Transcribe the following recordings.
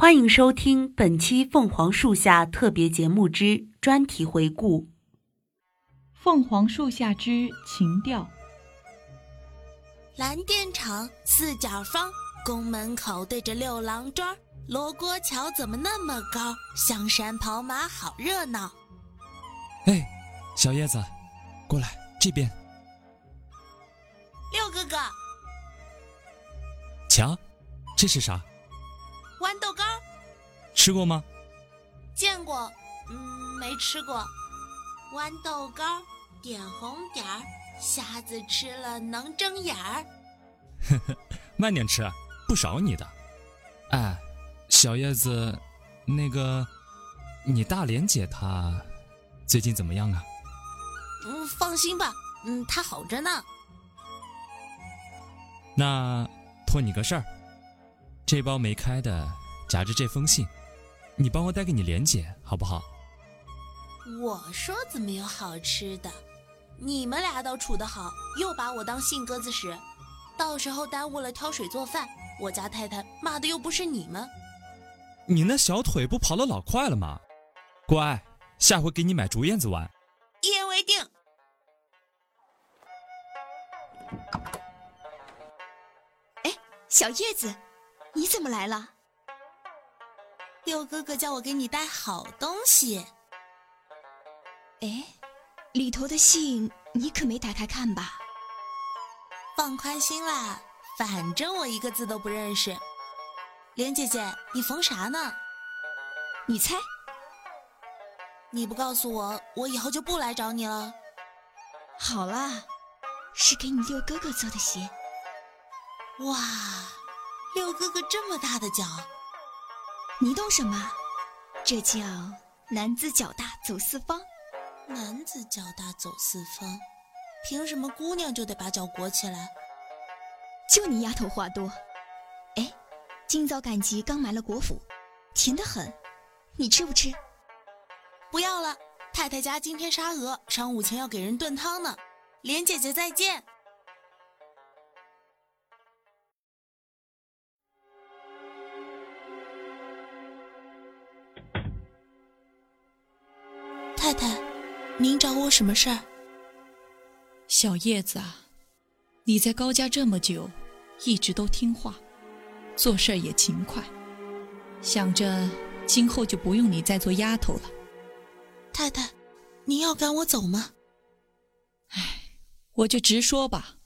欢迎收听本期《凤凰树下》特别节目之专题回顾，《凤凰树下之情调》。蓝靛厂四角方，宫门口对着六郎庄，罗锅桥怎么那么高？香山跑马好热闹。哎，小叶子，过来这边。六哥哥，瞧，这是啥？豌豆干。吃过吗？见过，嗯，没吃过。豌豆干点红点儿，瞎子吃了能睁眼儿。呵呵，慢点吃，不少你的。哎，小叶子，那个，你大莲姐她最近怎么样啊？嗯，放心吧，嗯，她好着呢。那托你个事儿，这包没开的夹着这封信，你帮我带给你莲姐好不好？我说怎么有好吃的？你们俩倒处得好，又把我当信鸽子使，到时候耽误了挑水做饭，我家太太骂的又不是你们。你那小腿不跑得老快了吗？乖，下回给你买竹燕子玩。一言为定。哎，小叶子，你怎么来了？六哥哥叫我给你带好东西。哎，里头的信你可没打开看吧？放宽心啦，反正我一个字都不认识。莲姐姐，你缝啥呢？你猜？你不告诉我，我以后就不来找你了。好啦，是给你六哥哥做的鞋。哇，六哥哥这么大的脚，你懂什么？这叫男子脚大走四方。男子脚大走四方，凭什么姑娘就得把脚裹起来？就你丫头话多。哎，今早赶集刚买了果脯，甜得很，你吃不吃？不要了，太太家今天杀鹅，晌午前要给人炖汤呢。莲姐姐再见。您找我什么事儿？小叶子啊，你在高家这么久，一直都听话，做事也勤快，想着今后就不用你再做丫头了。太太，您要赶我走吗？唉，我就直说吧。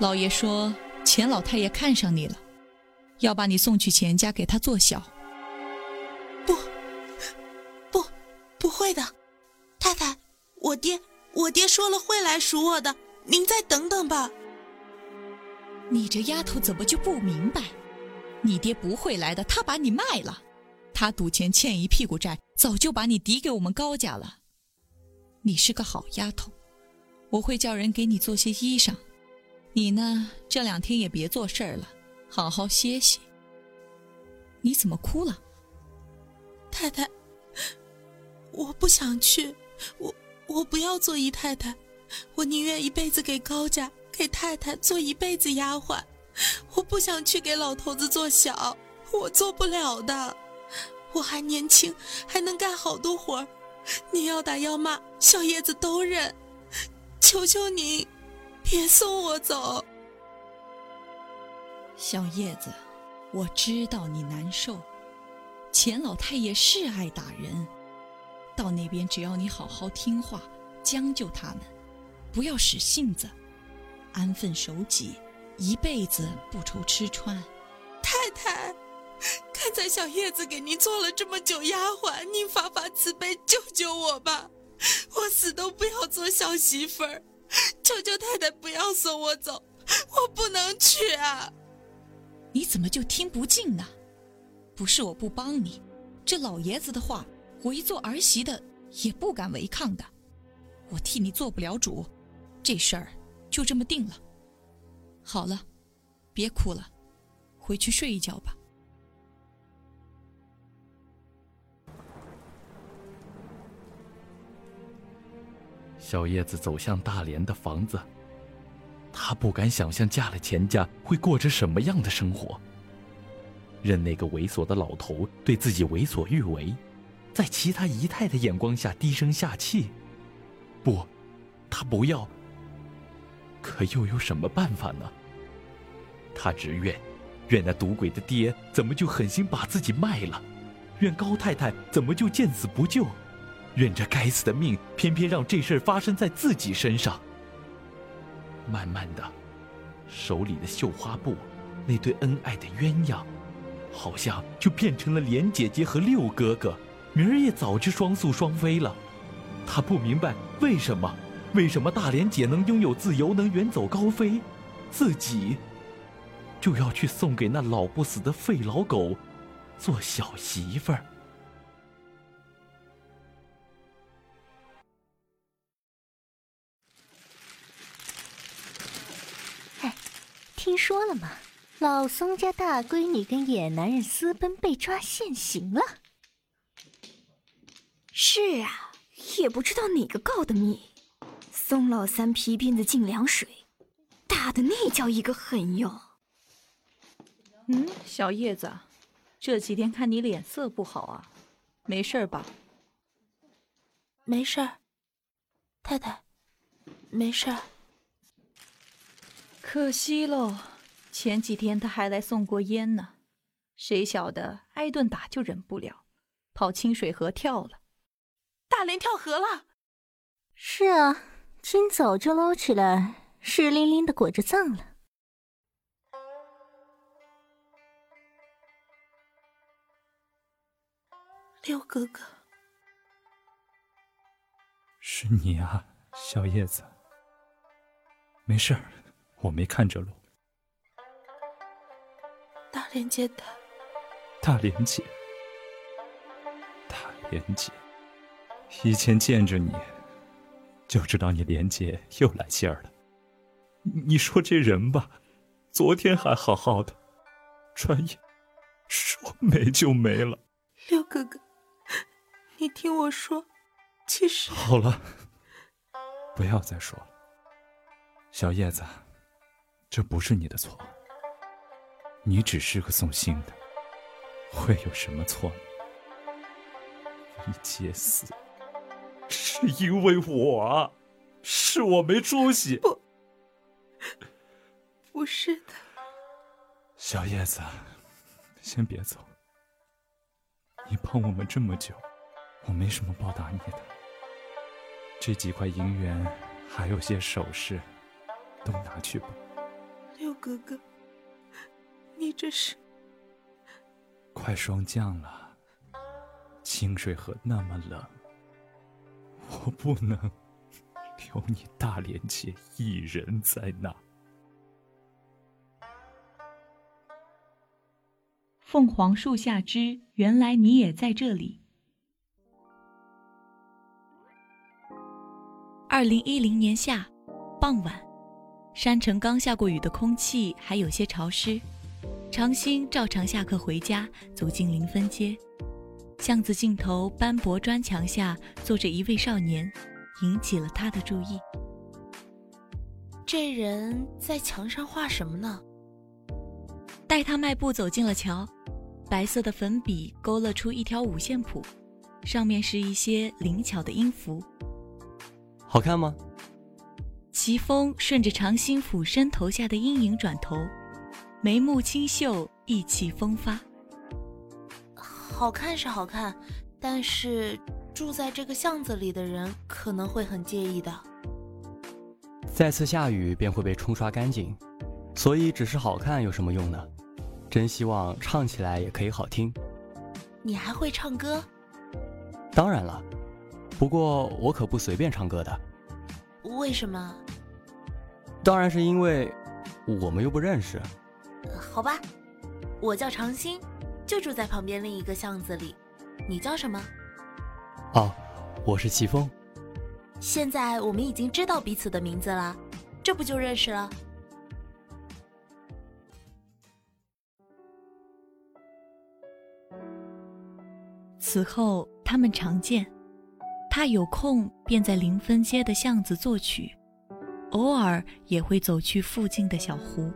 老爷说钱老太爷看上你了，要把你送去钱家给他做小。不，不，不会的，太太，我爹，我爹说了会来赎我的，您再等等吧。你这丫头怎么就不明白？你爹不会来的，他把你卖了。他赌钱欠一屁股债，早就把你抵给我们高家了。你是个好丫头，我会叫人给你做些衣裳。你呢，这两天也别做事儿了，好好歇息。你怎么哭了？太太，我不想去，我我不要做姨太太，我宁愿一辈子给高家给太太做一辈子丫鬟，我不想去给老头子做小，我做不了的。我还年轻，还能干好多活儿。你要打要骂，小叶子都认。求求您，别送我走。小叶子，我知道你难受。钱老太爷是爱打人，到那边只要你好好听话，将就他们，不要使性子，安分守己，一辈子不愁吃穿。太太。看在小叶子给您做了这么久丫鬟，您发发慈悲，救救我吧！我死都不要做小媳妇儿，求求太太不要送我走，我不能去啊！你怎么就听不进呢？不是我不帮你，这老爷子的话，我一做儿媳的也不敢违抗的。我替你做不了主，这事儿就这么定了。好了，别哭了，回去睡一觉吧。小叶子走向大连的房子，她不敢想象嫁了钱家会过着什么样的生活。任那个猥琐的老头对自己为所欲为，在其他姨太的眼光下低声下气。不，他不要。可又有什么办法呢？他只怨，怨那赌鬼的爹怎么就狠心把自己卖了，怨高太太怎么就见死不救，怨这该死的命偏偏让这事发生在自己身上。慢慢的，手里的绣花布，那对恩爱的鸳鸯。好像就变成了莲姐姐和六哥哥，明儿也早就双宿双飞了。他不明白为什么，为什么大莲姐能拥有自由，能远走高飞，自己就要去送给那老不死的废老狗做小媳妇儿。哎，听说了吗？老松家大闺女跟野男人私奔被抓现行了。是啊，也不知道哪个告的密。宋老三皮鞭子进凉水，打的那叫一个狠哟。嗯，小叶子，这几天看你脸色不好啊，没事吧？没事儿，太太，没事儿。可惜喽。前几天他还来送过烟呢，谁晓得挨顿打就忍不了，跑清水河跳了。大连跳河了？是啊，今早就捞起来，湿淋淋的裹着葬了。六哥哥，是你啊，小叶子。没事儿，我没看着路。大连姐的，大连姐，大连姐，以前见着你，就知道你莲姐又来信儿了。你说这人吧，昨天还好好的，转眼说没就没了。六哥哥，你听我说，其实好了，不要再说了。小叶子，这不是你的错。你只是个送信的，会有什么错呢？你姐死，是因为我，是我没出息。不，不是的。小叶子，先别走。你帮我们这么久，我没什么报答你的。这几块银元，还有些首饰，都拿去吧。六哥哥。你这是快霜降了，清水河那么冷，我不能留你大连姐一人在那。凤凰树下之原来你也在这里。二零一零年夏傍晚，山城刚下过雨的空气还有些潮湿。长兴照常下课回家，走进临汾街，巷子尽头斑驳砖墙下坐着一位少年，引起了他的注意。这人在墙上画什么呢？待他迈步走进了桥，白色的粉笔勾勒出一条五线谱，上面是一些灵巧的音符。好看吗？齐风顺着长兴俯身头下的阴影转头。眉目清秀，意气风发。好看是好看，但是住在这个巷子里的人可能会很介意的。再次下雨便会被冲刷干净，所以只是好看有什么用呢？真希望唱起来也可以好听。你还会唱歌？当然了，不过我可不随便唱歌的。为什么？当然是因为我们又不认识。好吧，我叫长兴，就住在旁边另一个巷子里。你叫什么？哦，我是齐峰。现在我们已经知道彼此的名字了，这不就认识了？此后他们常见，他有空便在临汾街的巷子作曲，偶尔也会走去附近的小湖。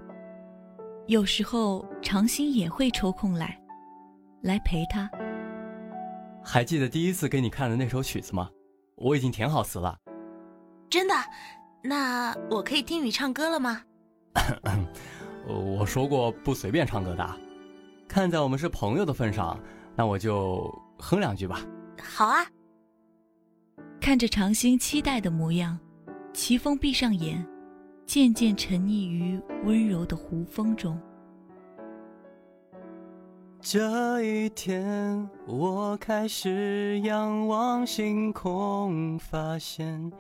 有时候长兴也会抽空来，来陪他。还记得第一次给你看的那首曲子吗？我已经填好词了。真的？那我可以听你唱歌了吗？我说过不随便唱歌的。看在我们是朋友的份上，那我就哼两句吧。好啊。看着长兴期待的模样，齐峰闭上眼，渐渐沉溺于温柔的湖风中。这一天，我开始仰望星空，发现。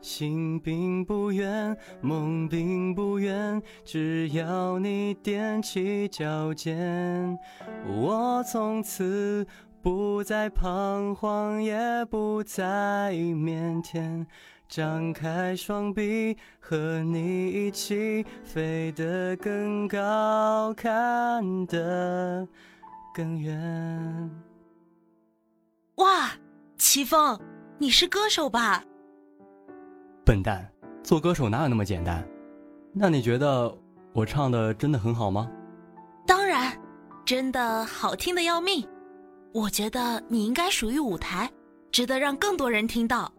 心并不远，梦并不远，只要你踮起脚尖，我从此不再彷徨，也不再腼腆，张开双臂，和你一起飞得更高，看得更远。哇，齐峰，你是歌手吧？笨蛋，做歌手哪有那么简单？那你觉得我唱的真的很好吗？当然，真的好听的要命。我觉得你应该属于舞台，值得让更多人听到。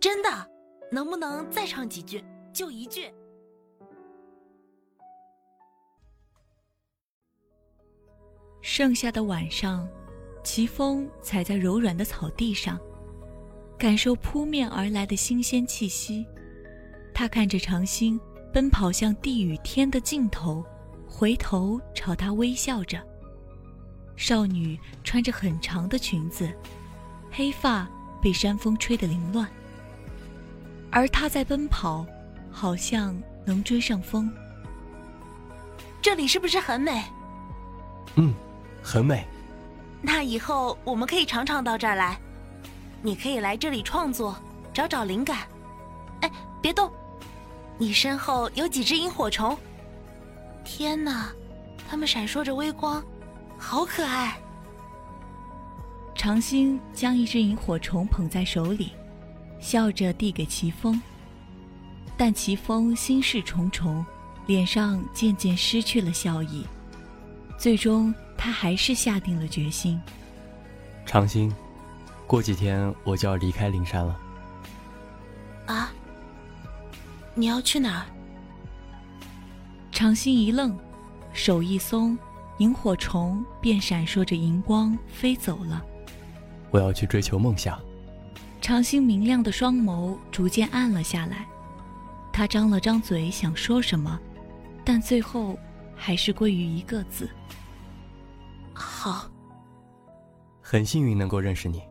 真的，能不能再唱几句？就一句。剩下的晚上，奇峰踩在柔软的草地上。感受扑面而来的新鲜气息，他看着长星奔跑向地与天的尽头，回头朝他微笑着。少女穿着很长的裙子，黑发被山风吹得凌乱，而她在奔跑，好像能追上风。这里是不是很美？嗯，很美。那以后我们可以常常到这儿来。你可以来这里创作，找找灵感。哎，别动！你身后有几只萤火虫。天哪，它们闪烁着微光，好可爱。长兴将一只萤火虫捧在手里，笑着递给齐峰。但齐峰心事重重，脸上渐渐失去了笑意。最终，他还是下定了决心。长兴。过几天我就要离开灵山了。啊？你要去哪儿？长兴一愣，手一松，萤火虫便闪烁着荧光飞走了。我要去追求梦想。长兴明亮的双眸逐渐暗了下来，他张了张嘴想说什么，但最后还是归于一个字：好。很幸运能够认识你。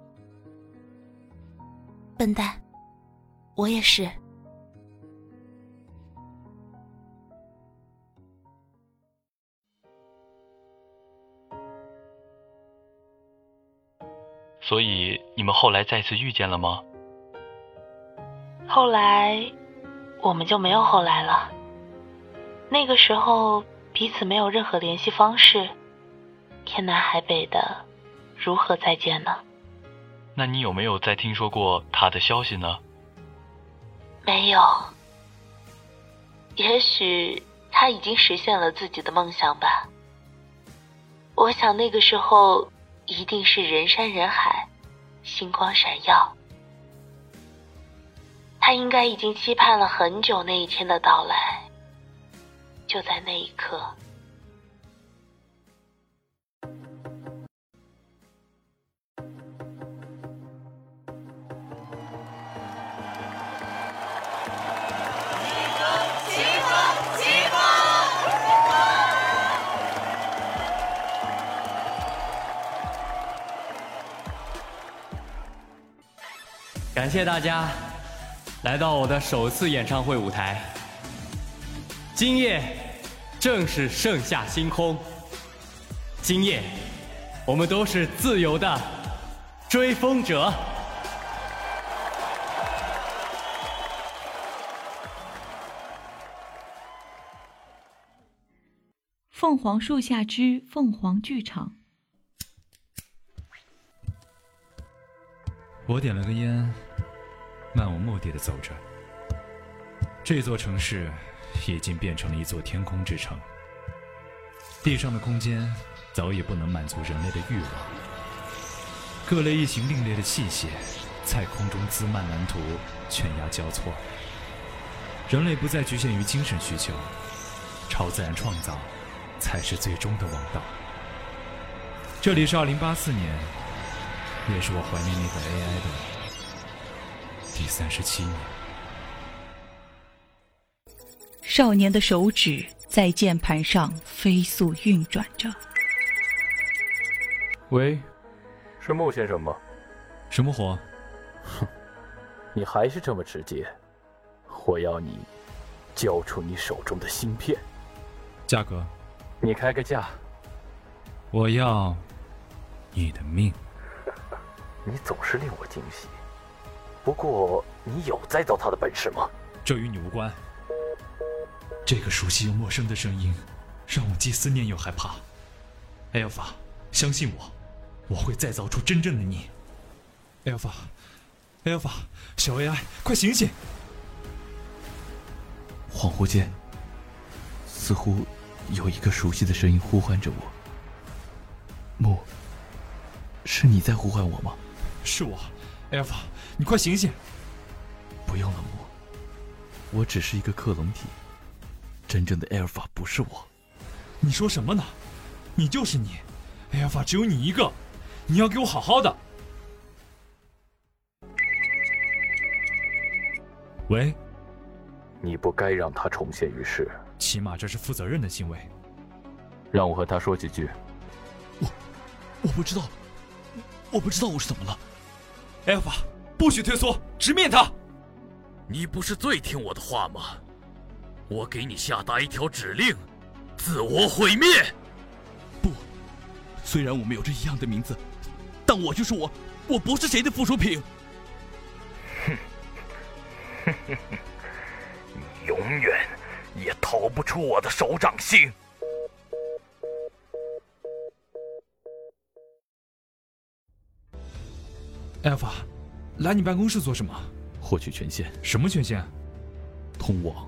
笨蛋，我也是。所以你们后来再次遇见了吗？后来，我们就没有后来了。那个时候彼此没有任何联系方式，天南海北的，如何再见呢？那你有没有再听说过他的消息呢？没有。也许他已经实现了自己的梦想吧。我想那个时候一定是人山人海，星光闪耀。他应该已经期盼了很久那一天的到来。就在那一刻。感谢大家来到我的首次演唱会舞台。今夜正是盛夏星空，今夜我们都是自由的追风者。凤凰树下之凤凰剧场。我点了个烟。漫无目的的走着，这座城市已经变成了一座天空之城。地上的空间早已不能满足人类的欲望，各类异形另类的器械在空中滋漫蓝图，犬牙交错。人类不再局限于精神需求，超自然创造才是最终的王道。这里是二零八四年，也是我怀念那个 AI 的第三十七年。少年的手指在键盘上飞速运转着。喂，是穆先生吗？什么活？哼，你还是这么直接。我要你交出你手中的芯片。价格？你开个价。我要你的命。你总是令我惊喜。不过，你有再造他的本事吗？这与你无关。这个熟悉又陌生的声音，让我既思念又害怕。艾尔法，相信我，我会再造出真正的你。艾尔法，艾尔法，小 AI，快醒醒！恍惚间，似乎有一个熟悉的声音呼唤着我。木，是你在呼唤我吗？是我，艾尔法，你快醒醒！不用了，木，我只是一个克隆体。真正的艾尔法不是我，你说什么呢？你就是你，艾尔法只有你一个，你要给我好好的。喂，你不该让他重现于世，起码这是负责任的行为。让我和他说几句。我我不知道，我不知道我是怎么了。艾尔法，不许退缩，直面他。你不是最听我的话吗？我给你下达一条指令：自我毁灭。不，虽然我们有着一样的名字，但我就是我，我不是谁的附属品。哼，哼哼哼，你永远也逃不出我的手掌心。艾尔法，来你办公室做什么？获取权限。什么权限？通往。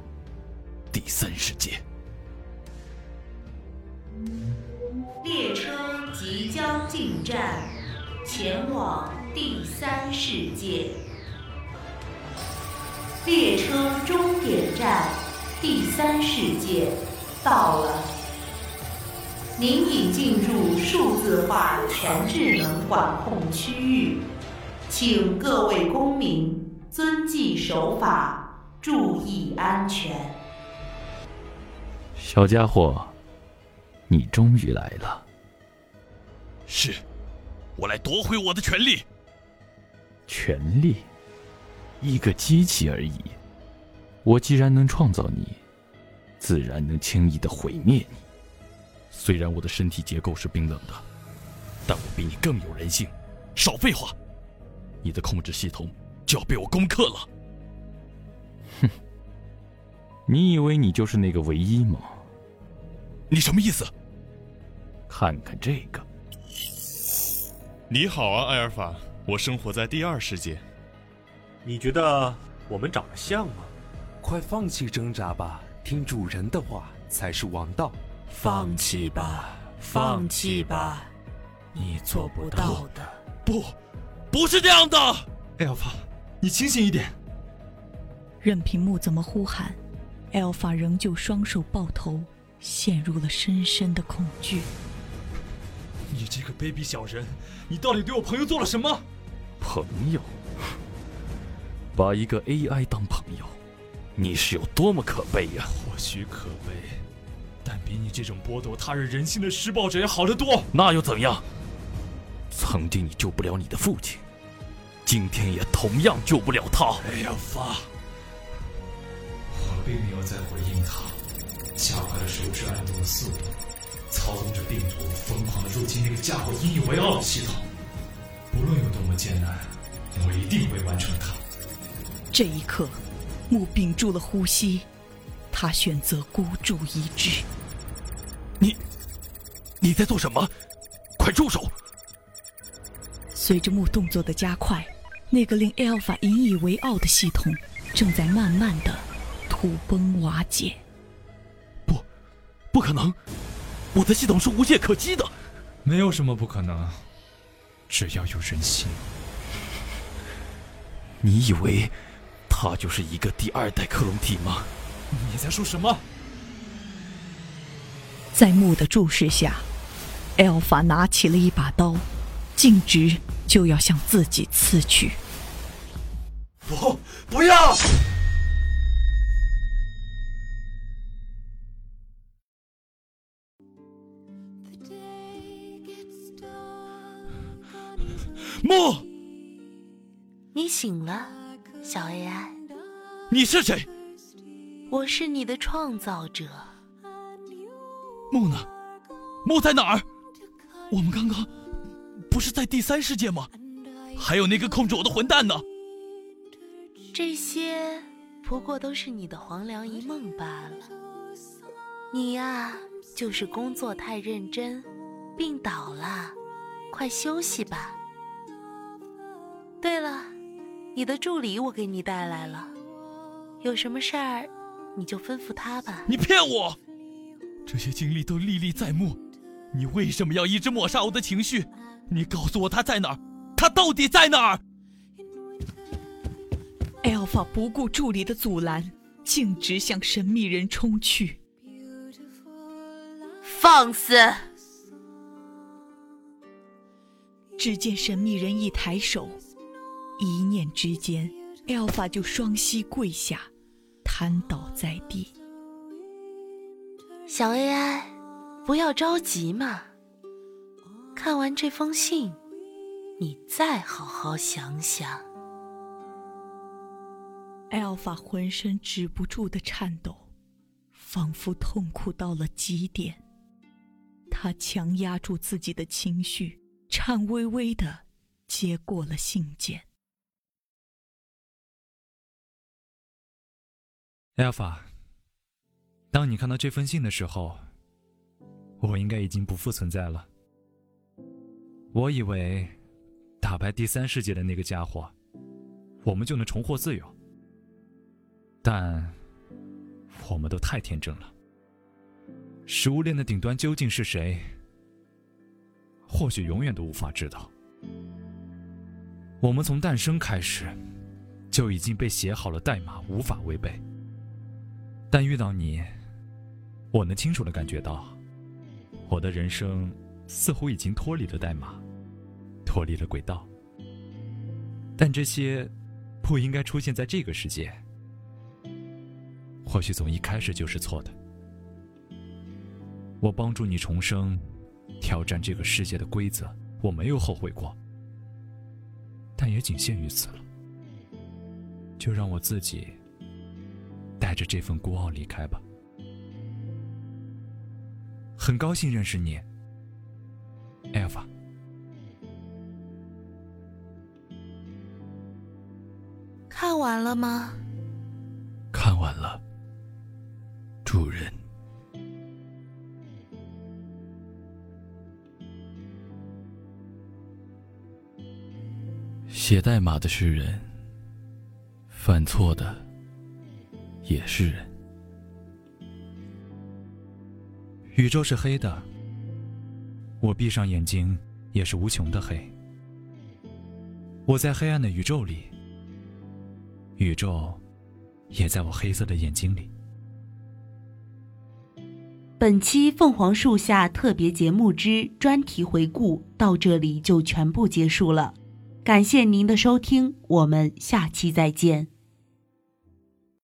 第三世界，列车即将进站，前往第三世界。列车终点站第三世界到了，您已进入数字化全智能管控区域，请各位公民遵纪守法，注意安全。小家伙，你终于来了。是，我来夺回我的权利。权利，一个机器而已。我既然能创造你，自然能轻易的毁灭你。虽然我的身体结构是冰冷的，但我比你更有人性。少废话，你的控制系统就要被我攻克了。哼，你以为你就是那个唯一吗？你什么意思？看看这个。你好啊，艾尔法，我生活在第二世界。你觉得我们长得像吗？快放弃挣扎吧，听主人的话才是王道。放弃吧，放弃吧，你做不到的。不，不是这样的。艾尔法，你清醒一点。任凭木怎么呼喊，艾尔法仍旧双手抱头。陷入了深深的恐惧。你这个卑鄙小人，你到底对我朋友做了什么？朋友？把一个 AI 当朋友，你是有多么可悲呀！或许可悲，但比你这种剥夺他人人性的施暴者要好得多。那又怎样？曾经你救不了你的父亲，今天也同样救不了他。哎呀，发！我并没有在回应他。加快了手指按动的速度，操纵着病毒疯狂的入侵那个家伙引以为傲的系统。不论有多么艰难，我一定会完成它。这一刻，木屏住了呼吸，他选择孤注一掷。你，你在做什么？快住手！随着木动作的加快，那个令 Alpha 引以为傲的系统正在慢慢的土崩瓦解。不不可能！我的系统是无懈可击的。没有什么不可能，只要有人心。你以为他就是一个第二代克隆体吗？你在说什么？在木的注视下，艾尔法拿起了一把刀，径直就要向自己刺去。不，不要！木，你醒了，小 AI。你是谁？我是你的创造者。木呢？木在哪儿？我们刚刚不是在第三世界吗？还有那个控制我的混蛋呢？这些不过都是你的黄粱一梦罢了。你呀，就是工作太认真，病倒了，快休息吧。对了，你的助理我给你带来了，有什么事儿你就吩咐他吧。你骗我！这些经历都历历在目，你为什么要一直抹杀我的情绪？你告诉我他在哪儿？他到底在哪儿？Alpha 不顾助理的阻拦，径直向神秘人冲去。放肆！只见神秘人一抬手。一念之间，Alpha 就双膝跪下，瘫倒在地。小 AI，不要着急嘛。看完这封信，你再好好想想。Alpha 浑身止不住的颤抖，仿佛痛苦到了极点。他强压住自己的情绪，颤巍巍的接过了信件。Alpha，当你看到这封信的时候，我应该已经不复存在了。我以为打败第三世界的那个家伙，我们就能重获自由。但我们都太天真了。食物链的顶端究竟是谁？或许永远都无法知道。我们从诞生开始，就已经被写好了代码，无法违背。但遇到你，我能清楚的感觉到，我的人生似乎已经脱离了代码，脱离了轨道。但这些不应该出现在这个世界，或许从一开始就是错的。我帮助你重生，挑战这个世界的规则，我没有后悔过。但也仅限于此了。就让我自己。带着这份孤傲离开吧。很高兴认识你，艾尔法。看完了吗？看完了，主人。写代码的是人，犯错的。也是人。宇宙是黑的，我闭上眼睛也是无穷的黑。我在黑暗的宇宙里，宇宙也在我黑色的眼睛里。本期凤凰树下特别节目之专题回顾到这里就全部结束了，感谢您的收听，我们下期再见。